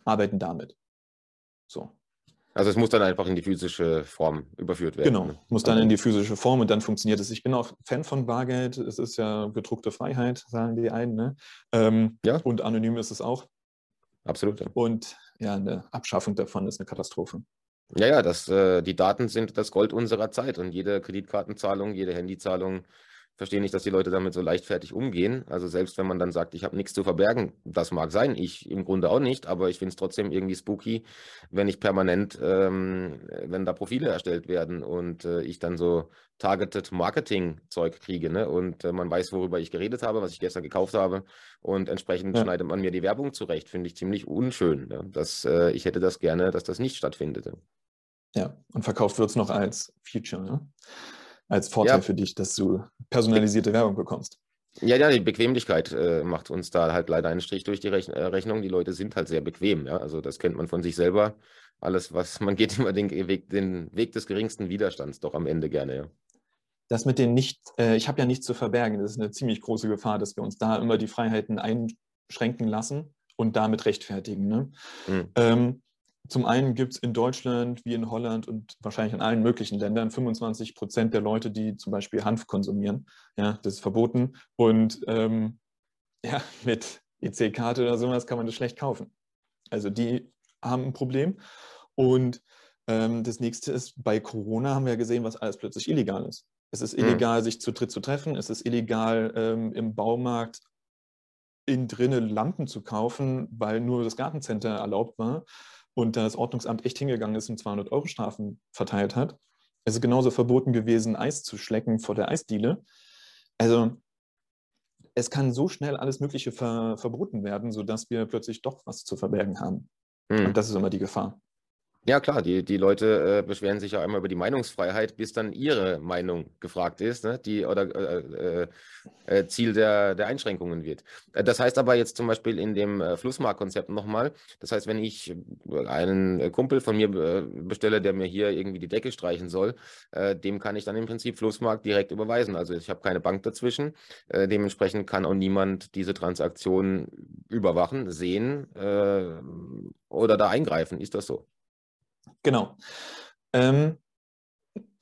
arbeiten damit. So. Also es muss dann einfach in die physische Form überführt werden. Genau, ne? muss dann in die physische Form und dann funktioniert es. Ich bin auch Fan von Bargeld. Es ist ja gedruckte Freiheit, sagen die einen. Ne? Ähm, ja. Und anonym ist es auch. Absolut. Ja. Und ja, eine Abschaffung davon ist eine Katastrophe. Ja, ja, das, äh, die Daten sind das Gold unserer Zeit und jede Kreditkartenzahlung, jede Handyzahlung verstehe nicht, dass die Leute damit so leichtfertig umgehen. Also selbst wenn man dann sagt, ich habe nichts zu verbergen, das mag sein, ich im Grunde auch nicht, aber ich finde es trotzdem irgendwie spooky, wenn ich permanent, ähm, wenn da Profile erstellt werden und äh, ich dann so targeted Marketing-Zeug kriege ne? und äh, man weiß, worüber ich geredet habe, was ich gestern gekauft habe und entsprechend ja. schneidet man mir die Werbung zurecht, finde ich ziemlich unschön. Ne? Das, äh, ich hätte das gerne, dass das nicht stattfindet. Ja, und verkauft wird es noch als Feature. Ne? Als Vorteil ja. für dich, dass du personalisierte Werbung bekommst. Ja, ja, die Bequemlichkeit äh, macht uns da halt leider einen Strich durch die Rechn äh, Rechnung. Die Leute sind halt sehr bequem, ja. Also das kennt man von sich selber. Alles, was man geht immer den Weg, den Weg des geringsten Widerstands doch am Ende gerne, ja. Das mit den nicht, äh, ich habe ja nichts zu verbergen, das ist eine ziemlich große Gefahr, dass wir uns da immer die Freiheiten einschränken lassen und damit rechtfertigen. Ne? Mhm. Ähm, zum einen gibt es in Deutschland wie in Holland und wahrscheinlich in allen möglichen Ländern 25 Prozent der Leute, die zum Beispiel Hanf konsumieren. Ja, das ist verboten. Und ähm, ja, mit EC-Karte oder sowas kann man das schlecht kaufen. Also die haben ein Problem. Und ähm, das nächste ist, bei Corona haben wir ja gesehen, was alles plötzlich illegal ist. Es ist hm. illegal, mhm. sich zu dritt zu treffen. Es ist illegal, ähm, im Baumarkt in drinnen Lampen zu kaufen, weil nur das Gartencenter erlaubt war und das Ordnungsamt echt hingegangen ist und 200 Euro Strafen verteilt hat. Es ist genauso verboten gewesen, Eis zu schlecken vor der Eisdiele. Also es kann so schnell alles Mögliche ver verboten werden, sodass wir plötzlich doch was zu verbergen haben. Hm. Und das ist immer die Gefahr. Ja, klar, die, die Leute äh, beschweren sich ja einmal über die Meinungsfreiheit, bis dann ihre Meinung gefragt ist, ne? die oder äh, äh, äh Ziel der, der Einschränkungen wird. Äh, das heißt aber jetzt zum Beispiel in dem äh, Flussmarktkonzept nochmal, das heißt, wenn ich einen Kumpel von mir bestelle, der mir hier irgendwie die Decke streichen soll, dem kann ich dann im Prinzip Flussmarkt direkt überweisen. Also ich habe keine Bank dazwischen, dementsprechend kann auch niemand diese Transaktion überwachen, sehen oder da eingreifen. Ist das so? Genau. Ähm,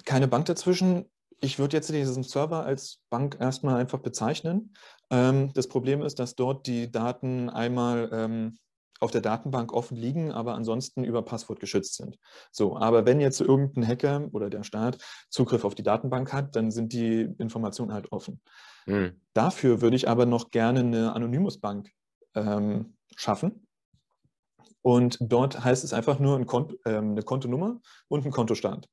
keine Bank dazwischen. Ich würde jetzt diesen Server als Bank erstmal einfach bezeichnen. Ähm, das Problem ist, dass dort die Daten einmal ähm, auf der Datenbank offen liegen, aber ansonsten über Passwort geschützt sind. So, aber wenn jetzt irgendein Hacker oder der Staat Zugriff auf die Datenbank hat, dann sind die Informationen halt offen. Mhm. Dafür würde ich aber noch gerne eine Anonymous-Bank ähm, schaffen, und dort heißt es einfach nur ein Konto, äh, eine Kontonummer und ein Kontostand.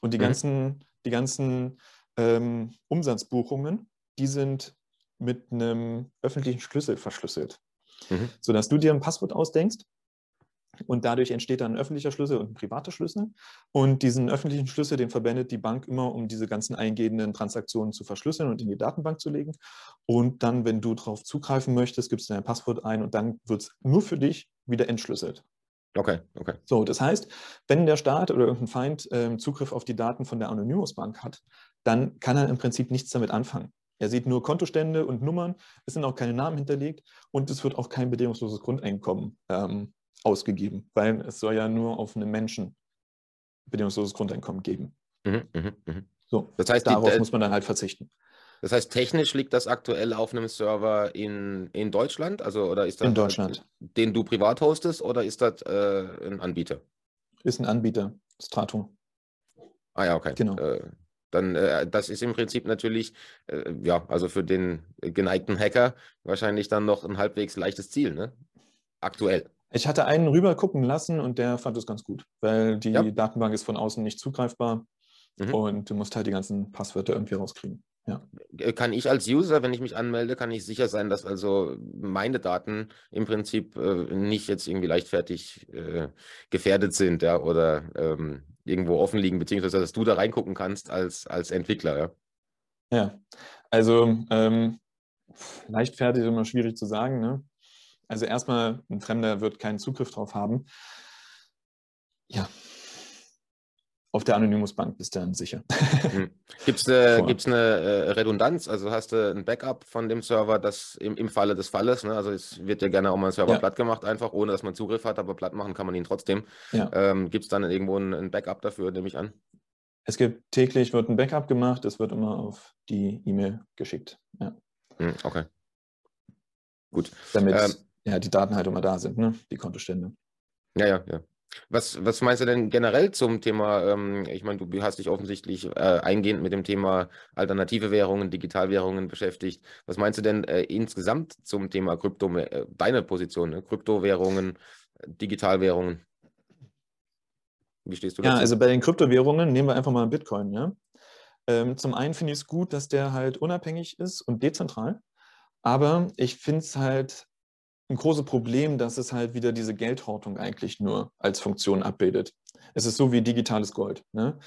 Und die mhm. ganzen, die ganzen ähm, Umsatzbuchungen, die sind mit einem öffentlichen Schlüssel verschlüsselt. Mhm. Sodass du dir ein Passwort ausdenkst und dadurch entsteht dann ein öffentlicher Schlüssel und ein privater Schlüssel. Und diesen öffentlichen Schlüssel, den verwendet die Bank immer, um diese ganzen eingehenden Transaktionen zu verschlüsseln und in die Datenbank zu legen. Und dann, wenn du darauf zugreifen möchtest, gibst du dein Passwort ein und dann wird es nur für dich wieder entschlüsselt. Okay, okay. So, das heißt, wenn der Staat oder irgendein Feind äh, Zugriff auf die Daten von der Anonymous Bank hat, dann kann er im Prinzip nichts damit anfangen. Er sieht nur Kontostände und Nummern, es sind auch keine Namen hinterlegt und es wird auch kein bedingungsloses Grundeinkommen ähm, ausgegeben, weil es soll ja nur auf einen Menschen bedingungsloses Grundeinkommen geben. Mhm, mh, mh. So. Das heißt, darauf die, muss man dann halt verzichten. Das heißt, technisch liegt das aktuell auf einem Server in, in Deutschland? Also, oder ist das in Deutschland. den du privat hostest oder ist das äh, ein Anbieter? Ist ein Anbieter, Strato. Ah ja, okay. Genau. Äh, dann, äh, das ist im Prinzip natürlich, äh, ja, also für den geneigten Hacker wahrscheinlich dann noch ein halbwegs leichtes Ziel, ne? Aktuell. Ich hatte einen rüber gucken lassen und der fand es ganz gut, weil die ja. Datenbank ist von außen nicht zugreifbar mhm. und du musst halt die ganzen Passwörter irgendwie rauskriegen. Ja. Äh, kann ich als User, wenn ich mich anmelde, kann ich sicher sein, dass also meine Daten im Prinzip äh, nicht jetzt irgendwie leichtfertig äh, gefährdet sind, ja, oder ähm, irgendwo offen liegen, beziehungsweise dass du da reingucken kannst als, als Entwickler, ja. Ja, also ähm, leichtfertig ist immer schwierig zu sagen, ne? Also erstmal, ein Fremder wird keinen Zugriff drauf haben. Ja, auf der Anonymous Bank bist du dann sicher. Hm. Gibt es gibt's eine äh, Redundanz? Also hast du ein Backup von dem Server, das im, im Falle des Falles, ne? also es wird ja gerne auch mal ein Server ja. platt gemacht, einfach ohne dass man Zugriff hat, aber platt machen kann man ihn trotzdem. Ja. Ähm, Gibt es dann irgendwo ein, ein, Backup dafür, nehme ich an? Es gibt täglich wird ein Backup gemacht, es wird immer auf die E-Mail geschickt. Ja. Hm, okay. Gut. Damit ähm, ja, die Daten halt immer da sind, ne? die Kontostände. Ja, ja, ja. Was, was meinst du denn generell zum Thema, ähm, ich meine, du hast dich offensichtlich äh, eingehend mit dem Thema alternative Währungen, Digitalwährungen beschäftigt. Was meinst du denn äh, insgesamt zum Thema Krypto, äh, deine Position, ne? Kryptowährungen, Digitalwährungen? Wie stehst du dazu? Ja, also bei den Kryptowährungen nehmen wir einfach mal Bitcoin. Ja? Ähm, zum einen finde ich es gut, dass der halt unabhängig ist und dezentral. Aber ich finde es halt ein großes Problem, dass es halt wieder diese Geldhortung eigentlich nur als Funktion abbildet. Es ist so wie digitales Gold. Ne?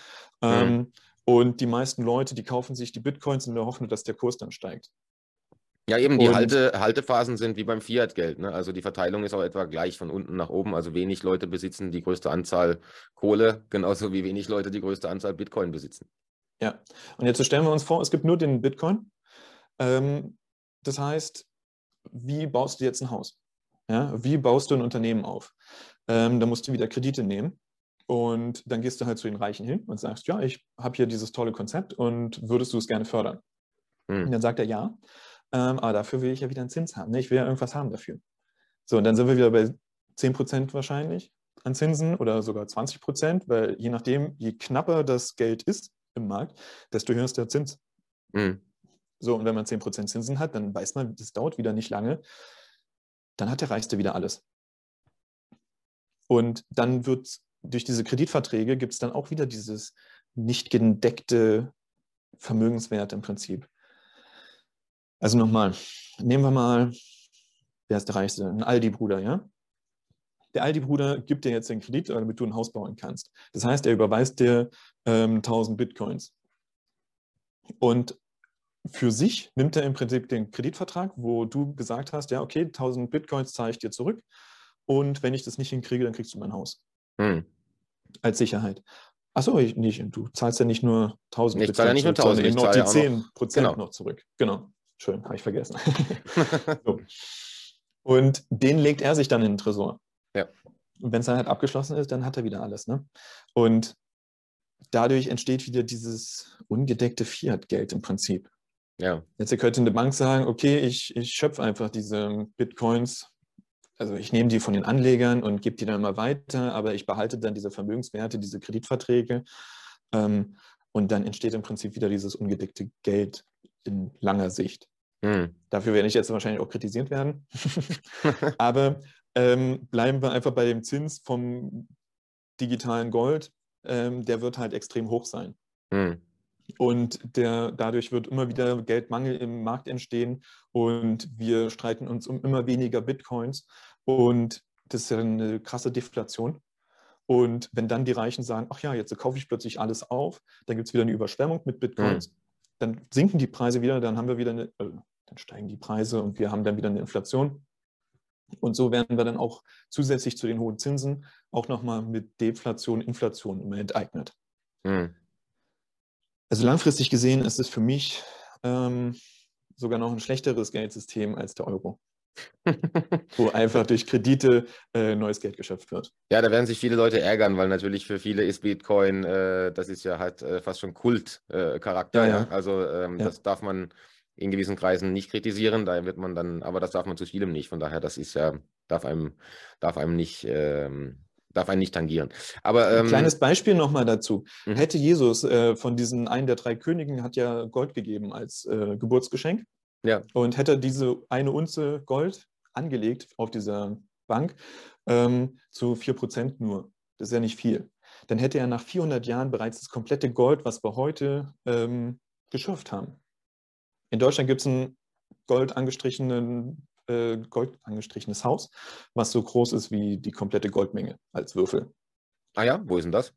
Mhm. Ähm, und die meisten Leute, die kaufen sich die Bitcoins in der Hoffnung, dass der Kurs dann steigt. Ja, eben die Halte, Haltephasen sind wie beim Fiat-Geld. Ne? Also die Verteilung ist auch etwa gleich von unten nach oben. Also wenig Leute besitzen die größte Anzahl Kohle, genauso wie wenig Leute die größte Anzahl Bitcoin besitzen. Ja, und jetzt stellen wir uns vor, es gibt nur den Bitcoin. Ähm, das heißt, wie baust du jetzt ein Haus? Ja, wie baust du ein Unternehmen auf? Ähm, da musst du wieder Kredite nehmen. Und dann gehst du halt zu den Reichen hin und sagst, ja, ich habe hier dieses tolle Konzept und würdest du es gerne fördern? Hm. Und dann sagt er ja, ähm, aber dafür will ich ja wieder einen Zins haben. Ne? Ich will ja irgendwas haben dafür. So, und dann sind wir wieder bei 10% wahrscheinlich an Zinsen oder sogar 20% weil je nachdem, je knapper das Geld ist im Markt, desto höher ist der Zins. Hm. So, und wenn man 10% Zinsen hat, dann weiß man, das dauert wieder nicht lange. Dann hat der Reichste wieder alles. Und dann wird durch diese Kreditverträge gibt es dann auch wieder dieses nicht gedeckte Vermögenswert im Prinzip. Also nochmal, nehmen wir mal, wer ist der Reichste? Ein Aldi-Bruder, ja? Der Aldi-Bruder gibt dir jetzt den Kredit, damit du ein Haus bauen kannst. Das heißt, er überweist dir ähm, 1000 Bitcoins. Und für sich nimmt er im Prinzip den Kreditvertrag, wo du gesagt hast, ja, okay, 1000 Bitcoins zahle ich dir zurück und wenn ich das nicht hinkriege, dann kriegst du mein Haus. Hm. Als Sicherheit. Achso, ich nicht. Du zahlst ja nicht nur 1000 ich zahle ja nicht nur 1000, ich noch die 10 Prozent noch. noch zurück. Genau. Schön, habe ich vergessen. so. Und den legt er sich dann in den Tresor. Ja. Und wenn es dann halt abgeschlossen ist, dann hat er wieder alles. Ne? Und dadurch entsteht wieder dieses ungedeckte Fiat-Geld im Prinzip. Ja. Jetzt könnte eine Bank sagen, okay, ich, ich schöpfe einfach diese Bitcoins, also ich nehme die von den Anlegern und gebe die dann mal weiter, aber ich behalte dann diese Vermögenswerte, diese Kreditverträge ähm, und dann entsteht im Prinzip wieder dieses ungedeckte Geld in langer Sicht. Hm. Dafür werde ich jetzt wahrscheinlich auch kritisiert werden. aber ähm, bleiben wir einfach bei dem Zins vom digitalen Gold, ähm, der wird halt extrem hoch sein. Hm. Und der, dadurch wird immer wieder Geldmangel im Markt entstehen und wir streiten uns um immer weniger Bitcoins. Und das ist ja eine krasse Deflation. Und wenn dann die Reichen sagen, ach ja, jetzt kaufe ich plötzlich alles auf, dann gibt es wieder eine Überschwemmung mit Bitcoins, mhm. dann sinken die Preise wieder, dann haben wir wieder eine, äh, dann steigen die Preise und wir haben dann wieder eine Inflation. Und so werden wir dann auch zusätzlich zu den hohen Zinsen auch nochmal mit Deflation, Inflation immer enteignet. Mhm. Also langfristig gesehen ist es für mich ähm, sogar noch ein schlechteres Geldsystem als der Euro. wo einfach durch Kredite äh, neues Geld geschöpft wird. Ja, da werden sich viele Leute ärgern, weil natürlich für viele ist Bitcoin, äh, das ist ja halt äh, fast schon Kultcharakter. Ja, ja. Also ähm, Ja. das darf man in gewissen Kreisen nicht kritisieren, da wird man dann, aber das darf man zu vielem nicht. Von daher, das ist ja, darf einem, darf einem nicht, ähm, darf einen nicht tangieren. Aber Ein ähm, kleines Beispiel nochmal dazu. Mhm. Hätte Jesus äh, von diesen einen der drei Königen hat ja Gold gegeben als äh, Geburtsgeschenk. Ja. Und hätte er diese eine Unze Gold angelegt auf dieser Bank ähm, zu 4% nur. Das ist ja nicht viel. Dann hätte er nach 400 Jahren bereits das komplette Gold, was wir heute ähm, geschürft haben. In Deutschland gibt es ein Gold angestrichenen, äh, Gold angestrichenes Haus, was so groß ist wie die komplette Goldmenge als Würfel. ah ja, wo ist denn das?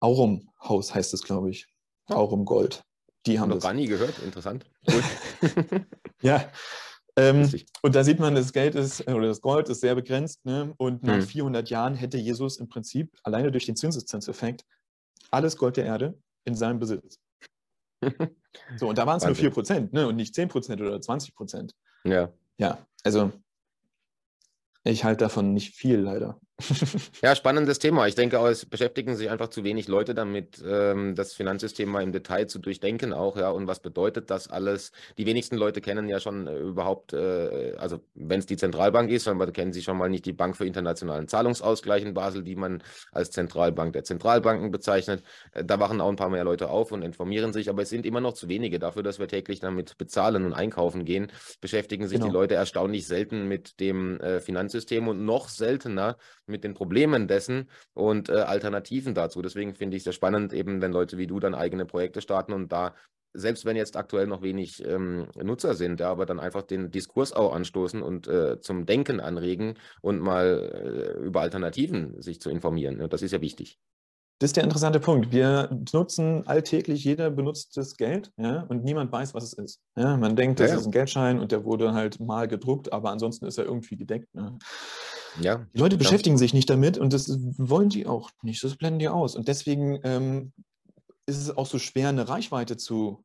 Aurum Haus heißt es, glaube ich. Ja. Aurum Gold. Die haben Noch das. gar nie gehört, interessant. Ja. Ähm, und da sieht man, das Geld ist, äh, oder das Gold ist sehr begrenzt. Ne? Und nach Hm. 400 Jahren hätte Jesus im Prinzip alleine durch den Zinseszinseffekt alles Gold der Erde in seinem Besitz. So, und da waren es nur Wahnsinn. 4 Prozent ne? und nicht 10 Prozent oder 20 Prozent. ja. Ja, also ich halte davon nicht viel leider. Ja, spannendes Thema. Ich denke es beschäftigen sich einfach zu wenig Leute damit, ähm, das Finanzsystem mal im Detail zu durchdenken auch, ja, und was bedeutet das alles? Die wenigsten Leute kennen ja schon äh, überhaupt, äh, also wenn es die Zentralbank ist, aber kennen sie schon mal nicht die Bank für internationalen Zahlungsausgleich in Basel, die man als Zentralbank der Zentralbanken bezeichnet. Äh, da wachen auch ein paar mehr Leute auf und informieren sich, aber es sind immer noch zu wenige dafür, dass wir täglich damit bezahlen und einkaufen gehen, beschäftigen sich die Genau. Leute erstaunlich selten mit dem Finanzsystem und noch seltener mit den Problemen dessen und äh, Alternativen dazu. Deswegen finde ich es sehr spannend, eben wenn Leute wie du dann eigene Projekte starten und da, selbst wenn jetzt aktuell noch wenig ähm, Nutzer sind, ja, aber dann einfach den Diskurs auch anstoßen und äh, zum Denken anregen und mal äh, über Alternativen sich zu informieren. Ja, das ist ja wichtig. Das ist der interessante Punkt. Wir nutzen alltäglich, jeder benutzt das Geld ja, und niemand weiß, was es ist. Ja, man denkt, das Ja, ist ein Geldschein und der wurde halt mal gedruckt, aber ansonsten ist er irgendwie gedeckt. Ne? Ja, Die Leute beschäftigen sich nicht damit und das wollen die auch nicht. Das blenden die aus. Und deswegen ähm, ist es auch so schwer, eine Reichweite zu,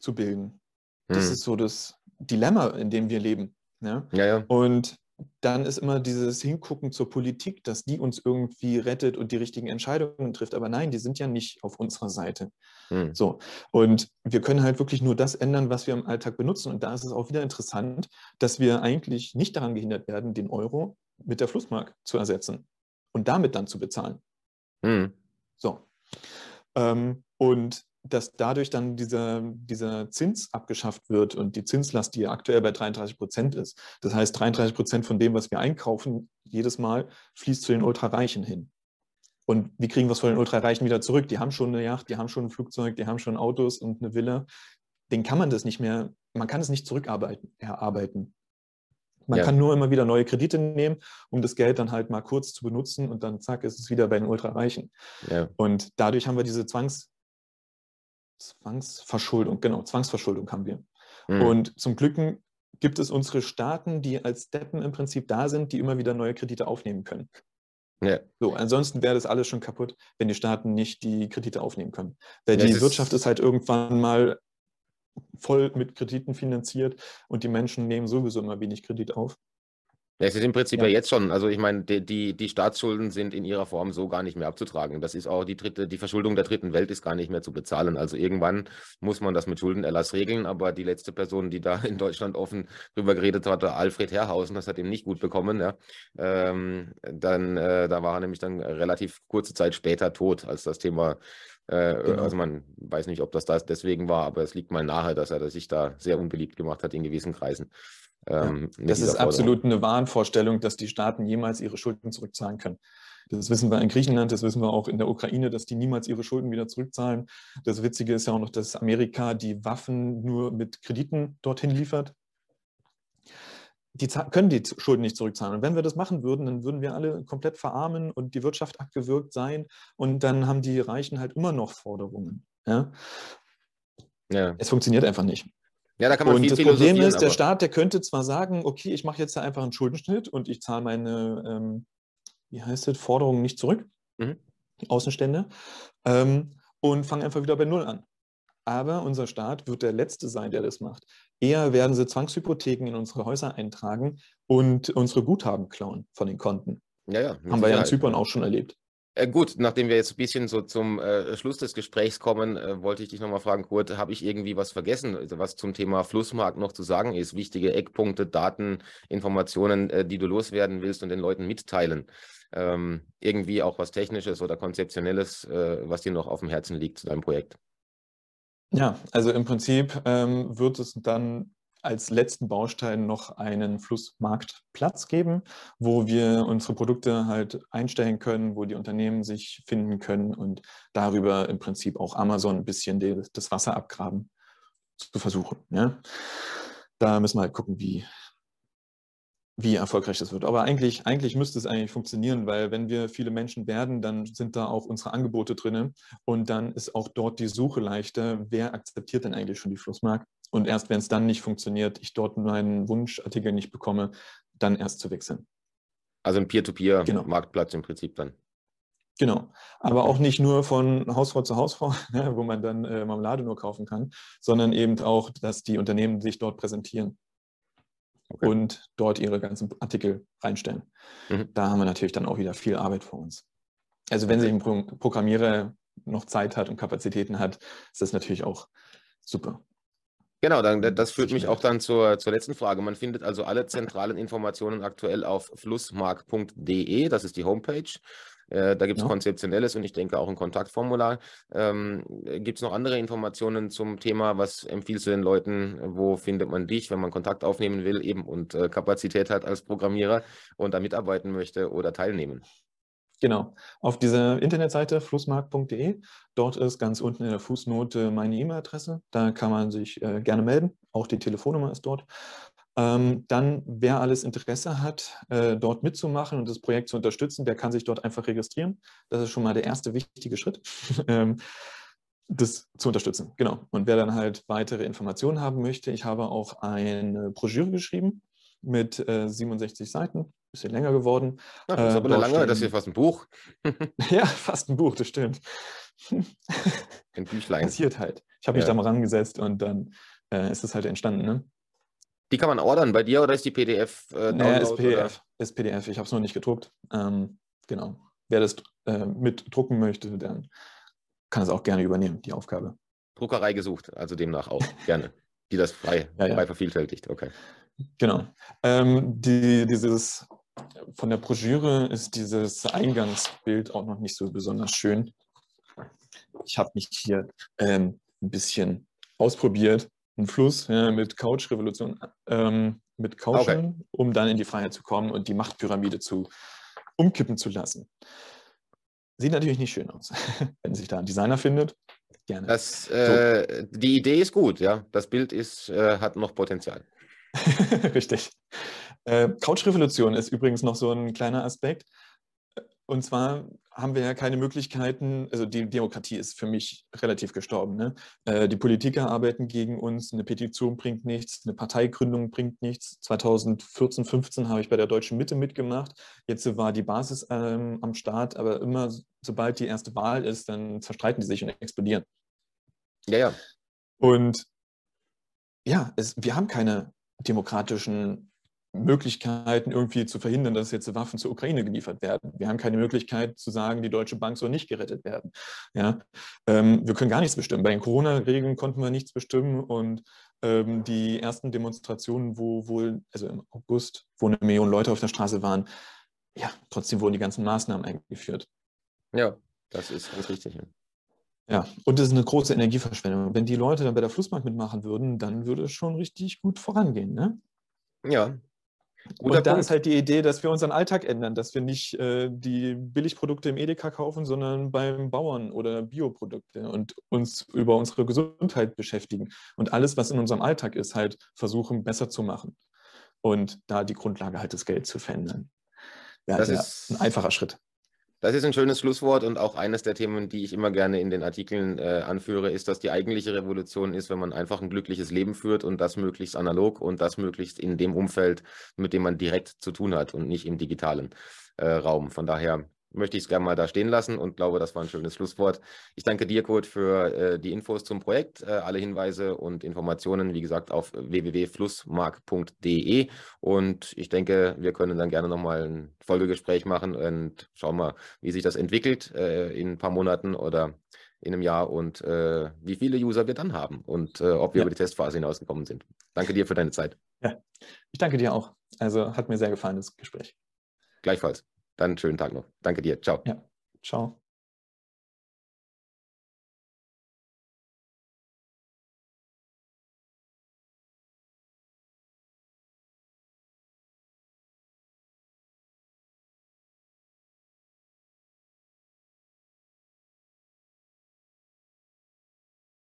zu bilden. Das Hm. ist so das Dilemma, in dem wir leben. Ja? ja, ja. Und dann ist immer dieses Hingucken zur Politik, dass die uns irgendwie rettet und die richtigen Entscheidungen trifft. Aber nein, die sind ja nicht auf unserer Seite. Hm. So. Und wir können halt wirklich nur das ändern, was wir im Alltag benutzen. Und da ist es auch wieder interessant, dass wir eigentlich nicht daran gehindert werden, den Euro mit der Flussmark zu ersetzen und damit dann zu bezahlen. Hm. So. Ähm, und dass dadurch dann dieser, dieser Zins abgeschafft wird und die Zinslast, die ja aktuell bei 33 Prozent ist. Das heißt, 33 Prozent von dem, was wir einkaufen, jedes Mal fließt zu den Ultrareichen hin. Und wie kriegen wir es von den Ultrareichen wieder zurück? Die haben schon eine Yacht, die haben schon ein Flugzeug, die haben schon Autos und eine Villa. Den kann man das nicht mehr, man kann es nicht zurückarbeiten, erarbeiten. Man Ja. kann nur immer wieder neue Kredite nehmen, um das Geld dann halt mal kurz zu benutzen und dann zack, ist es wieder bei den Ultrareichen. ja. Und dadurch haben wir diese Zwangs Zwangsverschuldung, genau, Zwangsverschuldung haben wir. Hm. Und zum Glück gibt es unsere Staaten, die als Deppen im Prinzip da sind, die immer wieder neue Kredite aufnehmen können. ja. So, ansonsten wäre das alles schon kaputt, wenn die Staaten nicht die Kredite aufnehmen können. Weil Ja, die Wirtschaft ist halt irgendwann mal voll mit Krediten finanziert und die Menschen nehmen sowieso immer wenig Kredit auf. Ja, es ist im Prinzip Ja. ja, jetzt schon. Also ich meine, die, die, die Staatsschulden sind in ihrer Form so gar nicht mehr abzutragen. Das ist auch die dritte, die Verschuldung der dritten Welt ist gar nicht mehr zu bezahlen. Also irgendwann muss man das mit Schuldenerlass regeln. Aber die letzte Person, die da in Deutschland offen drüber geredet hat, war Alfred Herrhausen, das hat ihm nicht gut bekommen. Ja. Ähm, dann, äh, da war er nämlich dann relativ kurze Zeit später tot, als das Thema äh, Genau. Also man weiß nicht, ob das, das deswegen war, aber es liegt mal nahe, dass er sich da sehr unbeliebt gemacht hat in gewissen Kreisen. Ähm, mit Das ist absolut eine Wahnvorstellung, dass die Staaten jemals ihre Schulden zurückzahlen können. Das wissen wir in Griechenland, das wissen wir auch in der Ukraine, dass die niemals ihre Schulden wieder zurückzahlen. Das Witzige ist ja auch noch, dass Amerika die Waffen nur mit Krediten dorthin liefert. Die können die Schulden nicht zurückzahlen. Und wenn wir das machen würden, dann würden wir alle komplett verarmen und die Wirtschaft abgewürgt sein. Und dann haben die Reichen halt immer noch Forderungen. Ja? Ja. Es funktioniert einfach nicht. Ja, da kann man Und viel das Problem ist, der aber- Staat, der könnte zwar sagen, okay, ich mache jetzt da einfach einen Schuldenschnitt und ich zahle meine, ähm, wie heißt das, Forderungen nicht zurück, Mhm. Außenstände, ähm, und fange einfach wieder bei Null an. aber unser Staat wird der Letzte sein, der das macht. Eher werden sie Zwangshypotheken in unsere Häuser eintragen und unsere Guthaben klauen von den Konten. Ja, ja. Haben wir ja in Zypern auch schon erlebt. Äh, gut, nachdem wir jetzt ein bisschen so zum äh, Schluss des Gesprächs kommen, äh, wollte ich dich nochmal fragen, Kurt, habe ich irgendwie was vergessen, also was zum Thema Flussmarkt noch zu sagen ist? Wichtige Eckpunkte, Daten, Informationen, äh, die du loswerden willst und den Leuten mitteilen. Ähm, irgendwie auch was Technisches oder Konzeptionelles, äh, was dir noch auf dem Herzen liegt zu deinem Projekt. Ja, also im Prinzip ähm, wird es dann als letzten Baustein noch einen Flussmarktplatz geben, wo wir unsere Produkte halt einstellen können, wo die Unternehmen sich finden können und darüber im Prinzip auch Amazon ein bisschen das Wasser abgraben zu versuchen. Ja? Da müssen wir halt gucken, wie, wie erfolgreich das wird. Aber eigentlich, eigentlich müsste es eigentlich funktionieren, weil wenn wir viele Menschen werden, dann sind da auch unsere Angebote drin und dann ist auch dort die Suche leichter. Wer akzeptiert denn eigentlich schon die Flussmark? Und erst wenn es dann nicht funktioniert, ich dort meinen Wunschartikel nicht bekomme, dann erst zu wechseln. Also ein Peer-to-Peer-Marktplatz genau. im Prinzip dann. Genau, aber auch nicht nur von Hausfrau zu Hausfrau, ne, wo man dann äh, Marmelade nur kaufen kann, sondern eben auch, dass die Unternehmen sich dort präsentieren okay. und dort ihre ganzen Artikel reinstellen. Mhm. Da haben wir natürlich dann auch wieder viel Arbeit vor uns. Also wenn sich ein Programmierer noch Zeit hat und Kapazitäten hat, ist das natürlich auch super. Genau, dann, das führt mich auch dann zur, zur letzten Frage. Man findet also alle zentralen Informationen aktuell auf flussmark.de, das ist die Homepage. Äh, da gibt es ja. konzeptionelles und ich denke auch ein Kontaktformular. Ähm, gibt es noch andere Informationen zum Thema? Was empfiehlst du den Leuten? Wo findet man dich, wenn man Kontakt aufnehmen will eben und äh, Kapazität hat als Programmierer und da mitarbeiten möchte oder teilnehmen? Genau, auf dieser Internetseite flussmarkt.de, dort ist ganz unten in der Fußnote meine E-Mail-Adresse. Da kann man sich äh, gerne melden. Auch die Telefonnummer ist dort. Ähm, dann, wer alles Interesse hat, äh, dort mitzumachen und das Projekt zu unterstützen, der kann sich dort einfach registrieren. Das ist schon mal der erste wichtige Schritt, ähm, das zu unterstützen. Genau. Und wer dann halt weitere Informationen haben möchte, ich habe auch eine Broschüre geschrieben mit äh, 67 Seiten, bisschen länger geworden. Ja, das ist aber äh, lange, das ist fast ein Buch. ja, fast ein Buch, das stimmt. ein Büchlein. Passiert halt. Ich habe mich ja. da mal rangesetzt und dann äh, ist es halt entstanden. Ne? Die kann man ordern bei dir oder ist die PDF? Äh, nee, ist PDF. Ist PDF. Ich habe es noch nicht gedruckt. Ähm, genau. Wer das äh, mit drucken möchte, dann kann es auch gerne übernehmen, die Aufgabe. Druckerei gesucht, also demnach auch gerne, die das frei, ja, ja. frei vervielfältigt. Okay. Genau. Ähm, die, dieses von der Broschüre ist dieses Eingangsbild auch noch nicht so besonders schön. Ich habe mich hier ähm, ein bisschen ausprobiert einen Fluss ja, mit Couch-Revolution, ähm, mit Couchen, okay. um dann in die Freiheit zu kommen und die Machtpyramide zu umkippen zu lassen. Sieht natürlich nicht schön aus. Wenn sich da ein Designer findet, gerne. Das, äh, so. Die Idee ist gut, ja. Das Bild ist, äh, hat noch Potenzial. Richtig. Äh, Couch-Revolution ist übrigens noch so ein kleiner Aspekt. Und zwar haben wir ja keine Möglichkeiten, also die Demokratie ist für mich relativ gestorben. Ne? Äh, die Politiker arbeiten gegen uns, eine Petition bringt nichts, eine Parteigründung bringt nichts. 2014, 15 habe ich bei der Deutschen Mitte mitgemacht. Jetzt war die Basis ähm, am Start, aber immer sobald die erste Wahl ist, dann zerstreiten die sich und explodieren. Ja, ja. Und ja, es, wir haben keine demokratischen Möglichkeiten irgendwie zu verhindern, dass jetzt Waffen zur Ukraine geliefert werden. Wir haben keine Möglichkeit zu sagen, die Deutsche Bank soll nicht gerettet werden. Ja? Ähm, wir können gar nichts bestimmen. Bei den Corona-Regeln konnten wir nichts bestimmen und ähm, die ersten Demonstrationen, wo wohl, also im August, wo eine Million Leute auf der Straße waren, ja, trotzdem wurden die ganzen Maßnahmen eingeführt. Ja, das ist ganz richtig. Ja, und das ist eine große Energieverschwendung. Wenn die Leute dann bei der Flussbank mitmachen würden, dann würde es schon richtig gut vorangehen. Ne? Ja, Guter und da Punkt. ist halt die Idee, dass wir unseren Alltag ändern, dass wir nicht äh, die Billigprodukte im Edeka kaufen, sondern beim Bauern oder Bioprodukte und uns über unsere Gesundheit beschäftigen und alles, was in unserem Alltag ist, halt versuchen besser zu machen und da die Grundlage halt das Geld zu verändern. Ja, das ist ein einfacher Schritt. Das ist ein schönes Schlusswort und auch eines der Themen, die ich immer gerne in den Artikeln äh, anführe, ist, dass die eigentliche Revolution ist, wenn man einfach ein glückliches Leben führt und das möglichst analog und das möglichst in dem Umfeld, mit dem man direkt zu tun hat und nicht im digitalen äh, Raum. Von daher möchte ich es gerne mal da stehen lassen und glaube, das war ein schönes Schlusswort. Ich danke dir, Kurt, für äh, die Infos zum Projekt. Äh, alle Hinweise und Informationen, wie gesagt, auf www.flussmark.de. Und ich denke, wir können dann gerne nochmal ein Folgegespräch machen und schauen mal, wie sich das entwickelt äh, in ein paar Monaten oder in einem Jahr und äh, wie viele User wir dann haben und äh, ob wir ja. über die Testphase hinausgekommen sind. Danke dir für deine Zeit. Ja, ich danke dir auch. Also hat mir sehr gefallen, das Gespräch. Gleichfalls. Dann schönen Tag noch. Danke dir. Ciao. Ja, ciao.